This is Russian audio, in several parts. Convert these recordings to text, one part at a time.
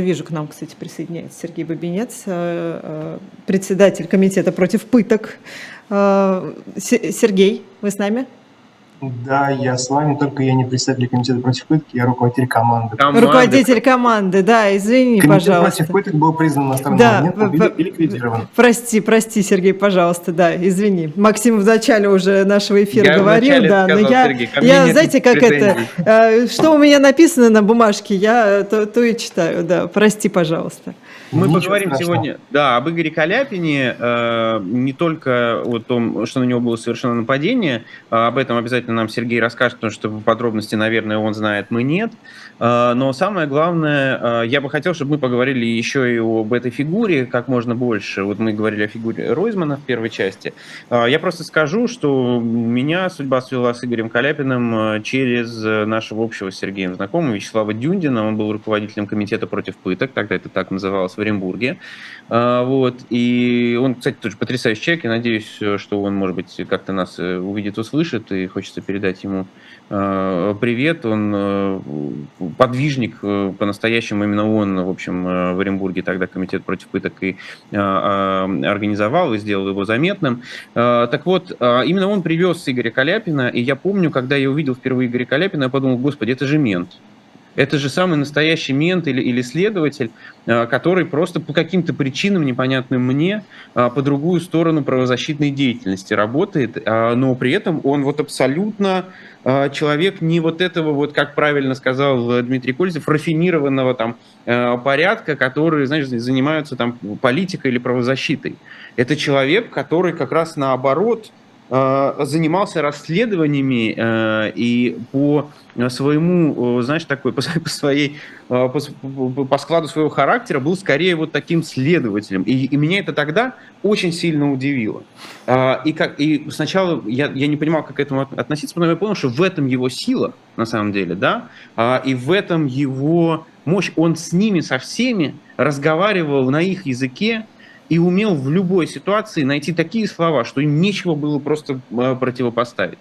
вижу, к нам, кстати, присоединяется Сергей Бабинец, э, э, председатель комитета против пыток. Э, Сергей, вы с нами? Да, я с вами, только я не представитель комитета против пытки, я руководитель команды. команды. Руководитель команды, да, извини, Комитет пожалуйста. против пыток был признан иностранным да, агентом и ликвидирован. Прости, прости, Сергей, пожалуйста, да, извини. Максим в начале уже нашего эфира я говорил, да, сказал, но я, Сергей, я знаете, как претензий. это, что у меня написано на бумажке, я то, то и читаю, да, прости, пожалуйста. Мы Ничего поговорим страшного. сегодня, да, об Игоре Каляпине, э, не только о том, что на него было совершено нападение, а об этом обязательно нам Сергей расскажет, потому что подробности, наверное, он знает, мы нет. Э, но самое главное, э, я бы хотел, чтобы мы поговорили еще и об этой фигуре как можно больше. Вот мы говорили о фигуре Ройзмана в первой части. Э, я просто скажу, что меня судьба свела с Игорем Каляпиным через нашего общего с Сергеем знакомого Вячеслава Дюндина. Он был руководителем комитета против пыток, тогда это так называлось в Оренбурге. Вот. И он, кстати, тоже потрясающий человек. Я надеюсь, что он, может быть, как-то нас увидит, услышит, и хочется передать ему привет. Он подвижник э, по-настоящему, именно он, в общем, э, в Оренбурге тогда комитет против пыток и э, организовал, и сделал его заметным. Так вот, именно он привез Игоря Каляпина, и я помню, когда я увидел впервые Игоря Каляпина, я подумал, господи, это же мент. Это же самый настоящий мент или, или следователь, который просто по каким-то причинам, непонятным мне, по другую сторону правозащитной деятельности работает, но при этом он вот абсолютно человек не вот этого, вот как правильно сказал Дмитрий Кольцев, рафинированного там э, порядка, которые, знаешь, занимаются там политикой или правозащитой. Это человек, который как раз наоборот Э, занимался расследованиями э, и по своему, э, знаешь, такой, по, своей, по, по складу своего характера был скорее вот таким следователем. И, и меня это тогда очень сильно удивило. И, как, и сначала я, я не понимал, как к этому относиться, потом я понял, что в этом его сила, на самом деле, да, и в этом его мощь. Он с ними, со всеми разговаривал на их языке, и умел в любой ситуации найти такие слова, что им нечего было просто э, противопоставить.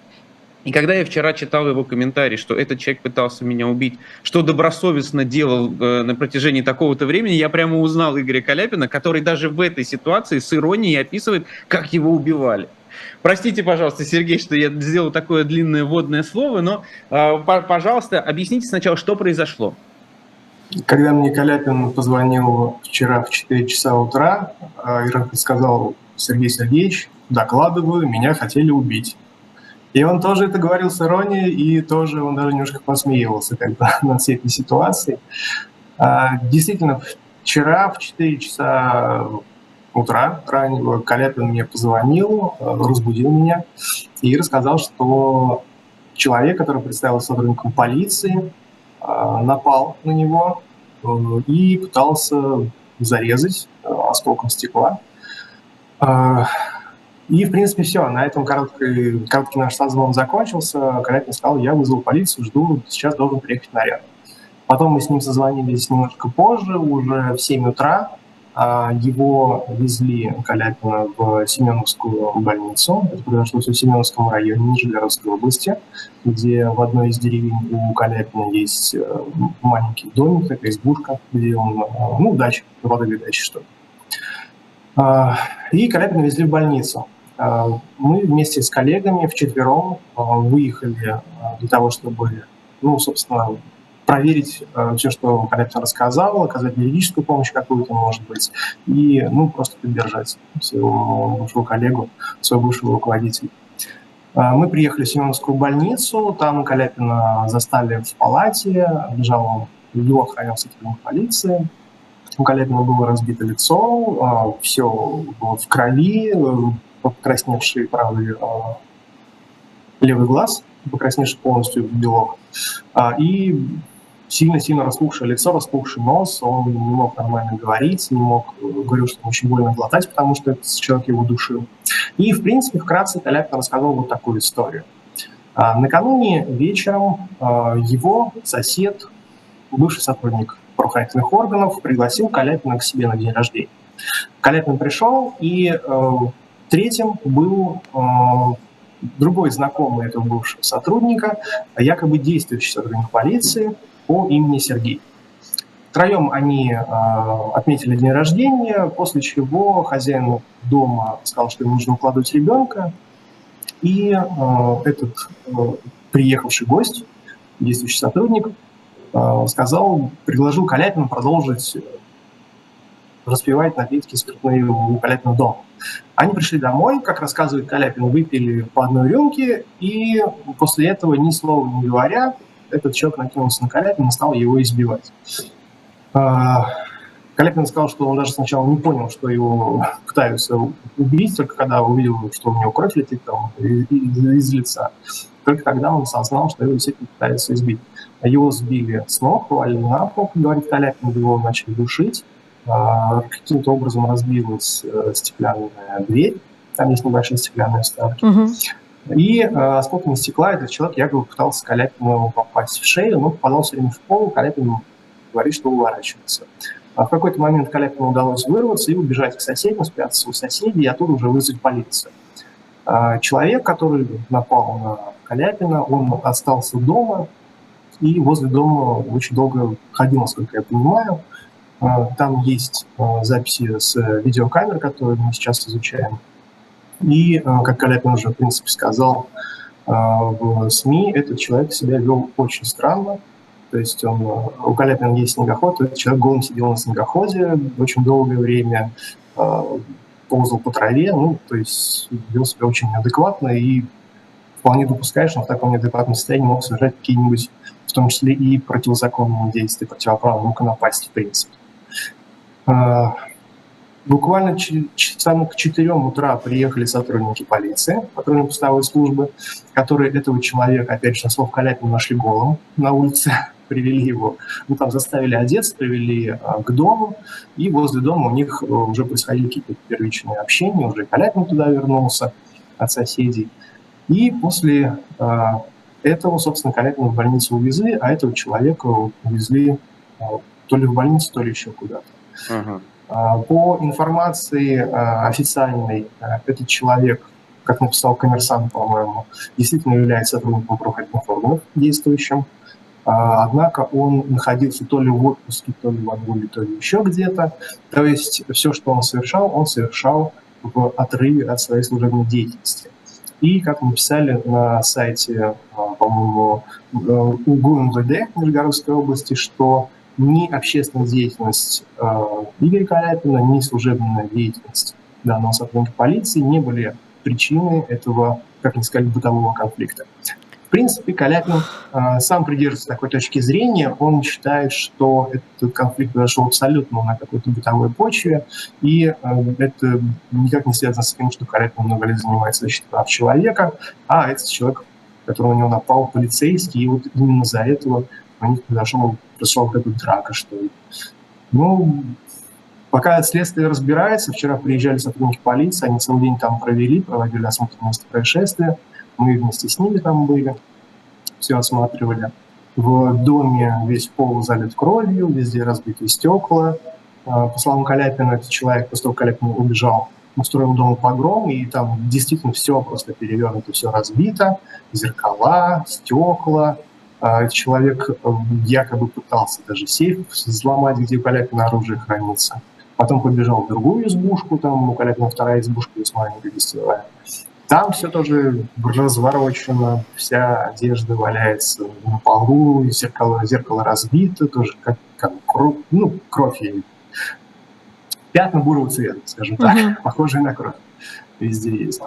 И когда я вчера читал его комментарий, что этот человек пытался меня убить, что добросовестно делал э, на протяжении такого-то времени, я прямо узнал Игоря Каляпина, который даже в этой ситуации с иронией описывает, как его убивали. Простите, пожалуйста, Сергей, что я сделал такое длинное вводное слово, но, э, пожалуйста, объясните сначала, что произошло. Когда мне Каляпин позвонил вчера в 4 часа утра а, и сказал, Сергей Сергеевич, докладываю, меня хотели убить. И он тоже это говорил с иронией, и тоже он даже немножко посмеивался бы, над всей этой ситуацией. А, действительно, вчера в 4 часа утра раннего Каляпин мне позвонил, а, разбудил меня и рассказал, что человек, который представился сотрудником полиции, напал на него э, и пытался зарезать э, осколком стекла. А, и, в принципе, все. На этом короткий, короткий наш созвон закончился. Калятин сказал, я вызвал полицию, жду, сейчас должен приехать наряд. Потом мы с ним созвонились немножко позже, уже в 7 утра. А, его везли Каляпина в Семеновскую больницу. Это произошло в Семеновском районе Нижегородской области, где в одной из деревень у Каляпина есть э, маленький домик, это избушка, где он, э, ну, дача, водовой дача, что. А, и Каляпина везли в больницу. А, мы вместе с коллегами вчетвером выехали для того, чтобы, ну, собственно, проверить э, все, что Калетин рассказал, оказать юридическую помощь какую-то, может быть, и, ну, просто поддержать своего бывшего коллегу, своего бывшего руководителя. Э, мы приехали в Семеновскую больницу, там Каляпина застали в палате, лежал он, его охранял сотрудник полиции, у Каляпина было разбито лицо, э, все было в крови, покрасневший правый левый глаз, покрасневший полностью в белок. И сильно-сильно распухшее лицо, распухший нос, он не мог нормально говорить, не мог, э, говорил, что очень больно глотать, потому что этот человек его душил. И, в принципе, вкратце Каляпин рассказал вот такую историю. А, накануне вечером а, его сосед, бывший сотрудник правоохранительных органов, пригласил Каляпина к себе на день рождения. Каляпин пришел, и э, третьим был э, другой знакомый этого бывшего сотрудника, якобы действующий сотрудник полиции, по имени Сергей. Втроем они отметили день рождения, после чего хозяин дома сказал, что ему нужно укладывать ребенка, и этот приехавший гость, действующий сотрудник, сказал, предложил Каляпину продолжить распивать напитки спиртные у Каляпина дома. Они пришли домой, как рассказывает Каляпин, выпили по одной рюмке, и после этого, ни слова не говоря, этот человек накинулся на Каляпина и стал его избивать. А, Каляпин сказал, что он даже сначала не понял, что его пытаются убить, только когда увидел, что у него кровь летит там из лица. Только тогда он осознал, что его действительно пытаются избить. Его сбили с ног, повалили на пол, говорит Каляпин, его начали душить. А, каким-то образом разбилась э, стеклянная дверь, там есть небольшие стеклянные вставки. Угу. И э, осколками стекла этот человек якобы пытался Каляпину попасть в шею, но попадал все время в пол, Каляпин говорит, что уворачивается. А в какой-то момент Каляпину удалось вырваться и убежать к соседям, спрятаться у соседей, и оттуда уже вызвать полицию. А человек, который напал на Каляпина, он остался дома, и возле дома очень долго ходил, насколько я понимаю. А, там есть а, записи с видеокамер, которые мы сейчас изучаем. И, а, как Каляпин уже, в принципе, сказал в СМИ, этот человек себя вел очень странно. То есть он, у Каляпина есть снегоход, этот человек голым сидел на снегоходе очень долгое время, ползал по траве, ну, то есть вел себя очень неадекватно и вполне допускаешь, что в таком неадекватном состоянии мог совершать какие-нибудь, в том числе и противозаконные действия, противоправные, мог напасть, в принципе. Буквально часам к 4 утра приехали сотрудники полиции, патрульно-постовой службы, которые этого человека, опять же, на слов Каляпина, нашли голым на улице, привели его, ну, там заставили одеться, привели а, к дому, и возле дома у них э, уже происходили какие-то первичные общения, уже Каляпин туда вернулся от соседей. И после а, этого, собственно, Каляпина в больницу увезли, а этого человека увезли а, то ли в больницу, то ли еще куда-то. Uh-huh. По информации а, официальной, а, этот человек, как написал коммерсант, по-моему, действительно является сотрудником правоохранительных органов действующим. Однако он находился то ли в отпуске, то ли в отгуле, то ли еще где-то. То есть все, что он совершал, он совершал в отрыве от своей служебной деятельности. И, как написали на сайте, по-моему, УГУ Нижегородской области, что ни общественная деятельность э, Игоря Каляпина, ни служебная деятельность данного сотрудника полиции не были причиной этого, как ни сказать, бытового конфликта. В принципе, Каляпин э, сам придерживается такой точки зрения. Он считает, что этот конфликт произошел абсолютно на какой-то бытовой почве, и э, это никак не связано с тем, что Каляпин много лет занимается защитой прав человека, а этот человек, который на него напал, полицейский, и вот именно за этого них произошел, произошел какая-то драка, что ли. Ну, пока следствие разбирается, вчера приезжали сотрудники полиции, они целый день там провели, проводили осмотр места происшествия, мы вместе с ними там были, все осматривали. В доме весь пол залит кровью, везде разбитые стекла. А, по словам Каляпина, этот человек, после того, как Каляпин убежал, устроил дома погром, и там действительно все просто перевернуто, все разбито. Зеркала, стекла, человек э, якобы пытался даже сейф взломать, где у Каляпина оружие хранится. Потом побежал в другую избушку, там у Каляпина вторая избушка есть маленькая гостевая. Там все тоже разворочено, вся одежда валяется на полу, зеркало, зеркало разбито, тоже как, как кровь, ну, кровь и пятна бурого цвета, скажем так, uh-huh. похожие на кровь. Везде есть.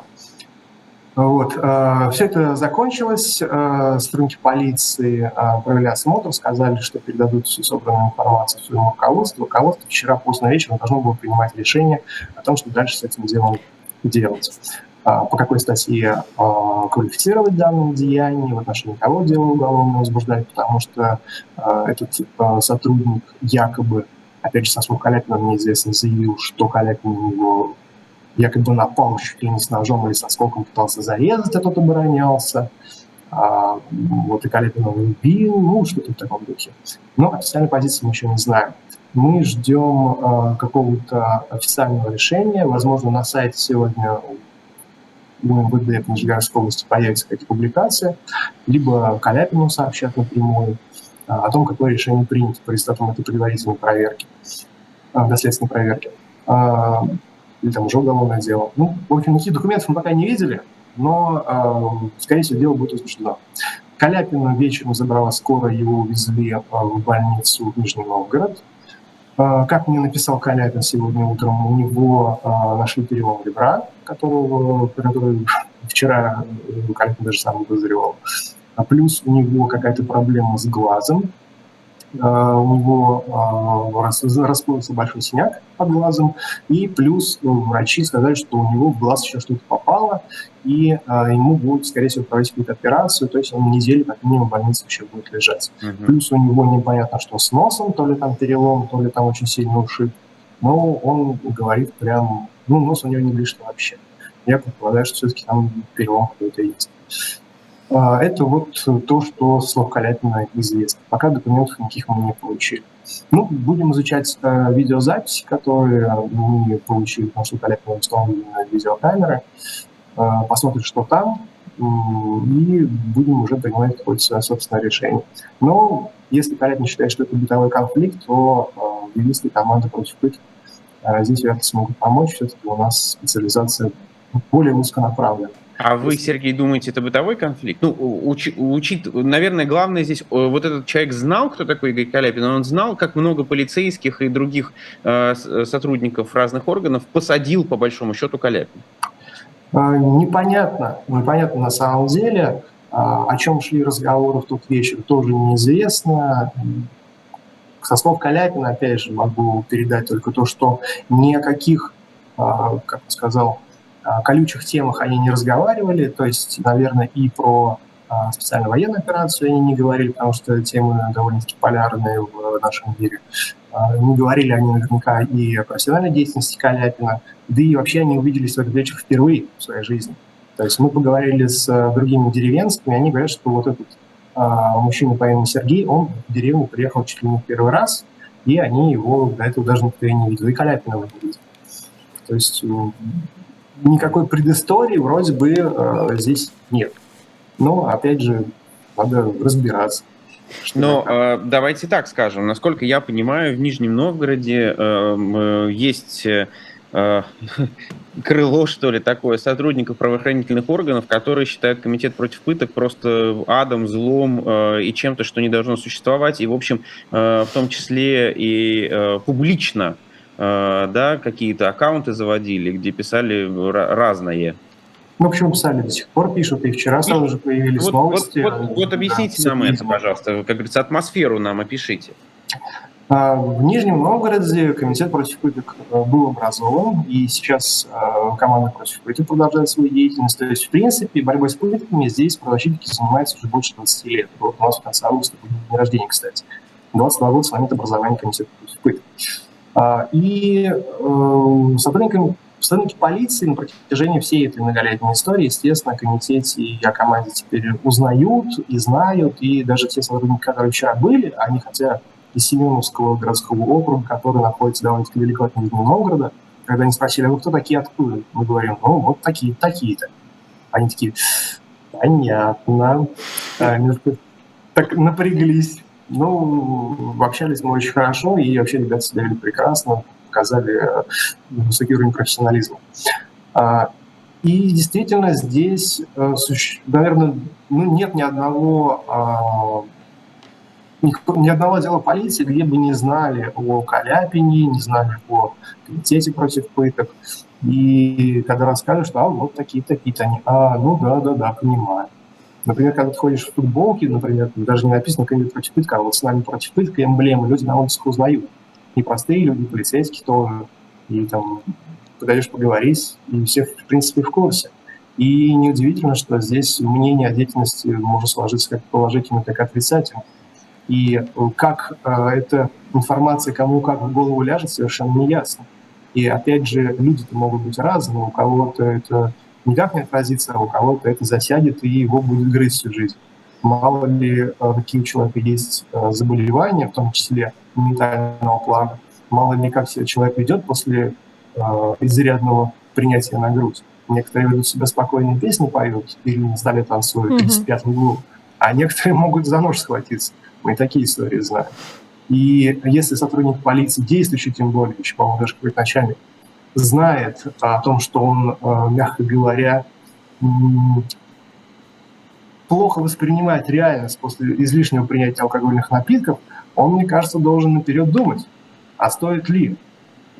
Вот. Э, Все это закончилось. Э, сотрудники полиции э, провели осмотр, сказали, что передадут всю собранную информацию своему руководству. Руководство вчера поздно вечером должно было принимать решение о том, что дальше с этим делом делать. По какой статье квалифицировать данное деяние, в отношении кого дело уголовное возбуждать, потому что этот сотрудник якобы, опять же, со слов Каляпина, мне известно, заявил, что Каляпин его якобы напал чуть ли не с ножом или с осколком пытался зарезать, а тот оборонялся. А, вот и Калепина убил, ну, что-то в таком духе. Но официальной позиции мы еще не знаем. Мы ждем а, какого-то официального решения. Возможно, на сайте сегодня у МВД в Нижегородской области появится какая-то публикация, либо Каляпину сообщат напрямую. о том, какое решение принято по результатам этой предварительной проверки, доследственной проверки. Или там уже уголовное дело. Ну, в общем, никаких документов мы пока не видели, но, скорее всего, дело будет возбуждено. Каляпина вечером забрала скоро, его увезли в больницу в Нижний Новгород. Как мне написал Каляпин сегодня утром, у него нашли перелом ребра, которого, который вчера Каляпин даже сам подозревал. А плюс у него какая-то проблема с глазом, у него а, расплылся большой синяк под глазом, и плюс ну, врачи сказали, что у него в глаз еще что-то попало, и а, ему будут, скорее всего, проводить какую-то операцию, то есть он неделю как минимум в больнице еще будет лежать. Угу. Плюс у него непонятно, что с носом, то ли там перелом, то ли там очень сильно ушиб, но он говорит прям, ну, нос у него не близко вообще. Я предполагаю, что все-таки там перелом какой-то есть. А, это вот то, что с Ловкаляпина известно. Пока документов никаких мы не получили. Ну, будем изучать э, видеозаписи, которые мы получили, потому что Каляпина установлены видеокамеры. Э, посмотрим, что там, и будем уже принимать какое-то свое собственное решение. Но если Каляпин считает, что это бытовой конфликт, то э, юристы команды против пыток э, здесь вряд ли смогут помочь. Все-таки у нас специализация более узконаправленная. А вы, Сергей, думаете, это бытовой конфликт? Ну, уч, учит, наверное, главное здесь, э, вот этот человек знал, кто такой Игорь Каляпин, он знал, как много полицейских и других э, э сотрудников разных органов посадил, по большому счету, Каляпин. А, непонятно, непонятно на самом деле, а, о чем шли разговоры в тот вечер, тоже неизвестно. Со слов Каляпина, опять же, могу передать только то, что ни о каких, а, как я сказал, колючих темах они не разговаривали, то есть, наверное, и про а, специальную военную операцию они не говорили, потому что темы довольно-таки полярные в нашем мире. А, не говорили они наверняка и о профессиональной деятельности Каляпина, да и вообще они увиделись в этот вечер впервые в своей жизни. То есть мы поговорили с а, другими деревенскими, они говорят, что вот этот мужчина по имени Сергей, он в деревню приехал чуть ли не первый раз, и они его до этого даже никто и не видел, и Каляпина не видел. То есть никакой предыстории вроде бы э, здесь нет. Но, опять же, надо разбираться. Но э, давайте так скажем. Насколько я понимаю, в Нижнем Новгороде э, есть э, крыло, что ли, такое, сотрудников правоохранительных органов, которые считают комитет против пыток просто адом, злом э, и чем-то, что не должно существовать. И, в общем, э, в том числе и э, публично да, какие-то аккаунты заводили, где писали разное. Ну, почему писали до сих пор, пишут, и вчера сразу же появились вот, новости. Вот, вот, вот объясните да, нам это, пожалуйста, как говорится, атмосферу нам опишите. А, в Нижнем Новгороде комитет против пыток э, был образован, и сейчас э, команда против пыток продолжает свою деятельность. То есть, в принципе, борьбой с пытками здесь правозащитники занимаются уже больше 20 лет. Вот у нас в конце августа будет день рождения, кстати. 22 года с момента образования комитета против пыток. А, и эм, сотрудниками Сотрудники полиции на протяжении всей этой многолетней истории, естественно, о комитете и о команде теперь узнают и знают, и даже те сотрудники, которые вчера были, они хотя из Семеновского городского округа, который находится довольно-таки далеко от Нижнего Новгорода, когда они спросили, а вы кто такие, откуда? Мы говорим, ну, вот такие, такие-то. Они такие, понятно. А, так напряглись. Ну, общались мы очень хорошо, и вообще ребята себя вели прекрасно, показали э, высокий уровень профессионализма. А, и действительно здесь, э, наверное, ну, нет ни одного а, ни одного дела полиции, где бы не знали о Каляпине, не знали о комитете против пыток. И когда расскажешь, что а, вот такие-то, такие-то они, а, ну да, да, да, понимаю. Например, когда ты ходишь в футболке, например, даже не написано «Комитет против пыток», а вот с нами против пыток эмблемы, люди на улицах узнают. И простые люди, полицейские тоже. И там подаешь поговорить, и все, в принципе, в курсе. И неудивительно, что здесь мнение о деятельности может сложиться как положительно, так и отрицательно. И как э, эта информация кому как в голову ляжет, совершенно не ясно. И опять же, люди-то могут быть разные. У кого-то это никак не отразится, а у кого-то это засядет и его будет грызть всю жизнь. Мало ли, э, какие у человека есть э, заболевания, в том числе ментального плана, мало ли, как себя человек ведет после э, изрядного принятия на грудь. Некоторые ведут себя спокойно, песни поют или на столе танцуют mm-hmm. 35 углу, а некоторые могут за нож схватиться. Мы такие истории знаем. И если сотрудник полиции, действующий тем более, еще, по-моему, даже какой-то начальник, знает о том, что он, мягко говоря, плохо воспринимает реальность после излишнего принятия алкогольных напитков, он, мне кажется, должен наперед думать, а стоит ли.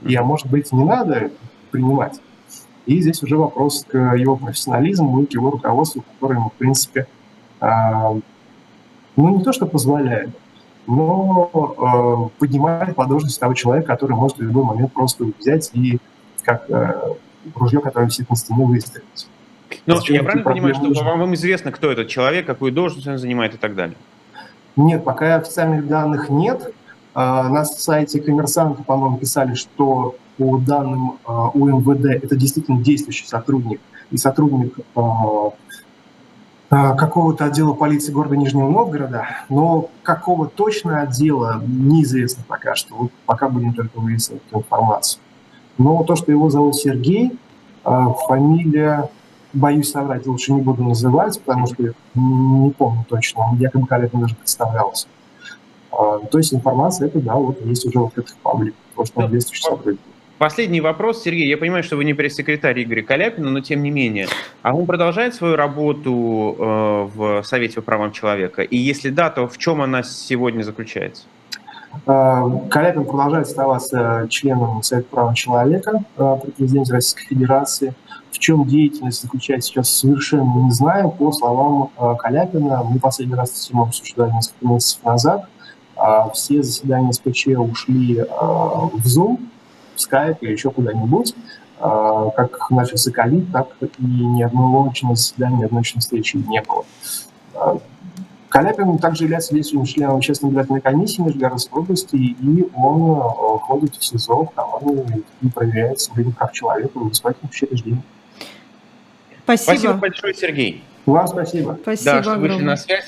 И, а может быть, не надо принимать. И здесь уже вопрос к его профессионализму и к его руководству, которое ему, в принципе, э, ну, не то что позволяет, но э, поднимает по должности того человека, который может в любой момент просто взять и как э, ружье, которое висит на стене, выстрелить. Но я правильно понимаю, что нужно? вам известно, кто этот человек, какую должность он занимает и так далее? Нет, пока официальных данных нет. А, на сайте коммерсанта, по-моему, писали, что по данным а, УМВД это действительно действующий сотрудник и сотрудник а, какого-то отдела полиции города Нижнего Новгорода, но какого точно отдела неизвестно пока что. Вот пока будем только выяснять эту информацию. Но то, что его зовут Сергей, фамилия боюсь соврать, лучше не буду называть, потому что не помню точно, он якобы Калетин даже представлялся. А, то есть информация, это, да, вот есть уже вот этих паблик, то, что он действующий сотрудник. Последний вопрос, Сергей. Я понимаю, что вы не пресс-секретарь Игоря Каляпина, но тем не менее. А он продолжает свою работу э, в Совете по правам человека? И если да, то в чем она сегодня заключается? А, Каляпин продолжает оставаться членом Совета прав человека э, при президенте Российской Федерации – в чем деятельность заключается сейчас, совершенно не знаю. По словам э, Каляпина, мы последний раз с этим обсуждали несколько месяцев назад. А все заседания СПЧ ушли э, в Zoom, в Skype или еще куда-нибудь. Э, как начался ковид, так и ни одного очного заседания, ни одной очной встречи не было. Каляпин также является действующим членом общественной избирательной комиссии Нижегородской области, и он ходит в СИЗО, в команду и проверяет соблюдение прав человека в высоких учреждениях. Спасибо. Спасибо большое, Сергей. Вам спасибо. Спасибо да, что вышли на связь.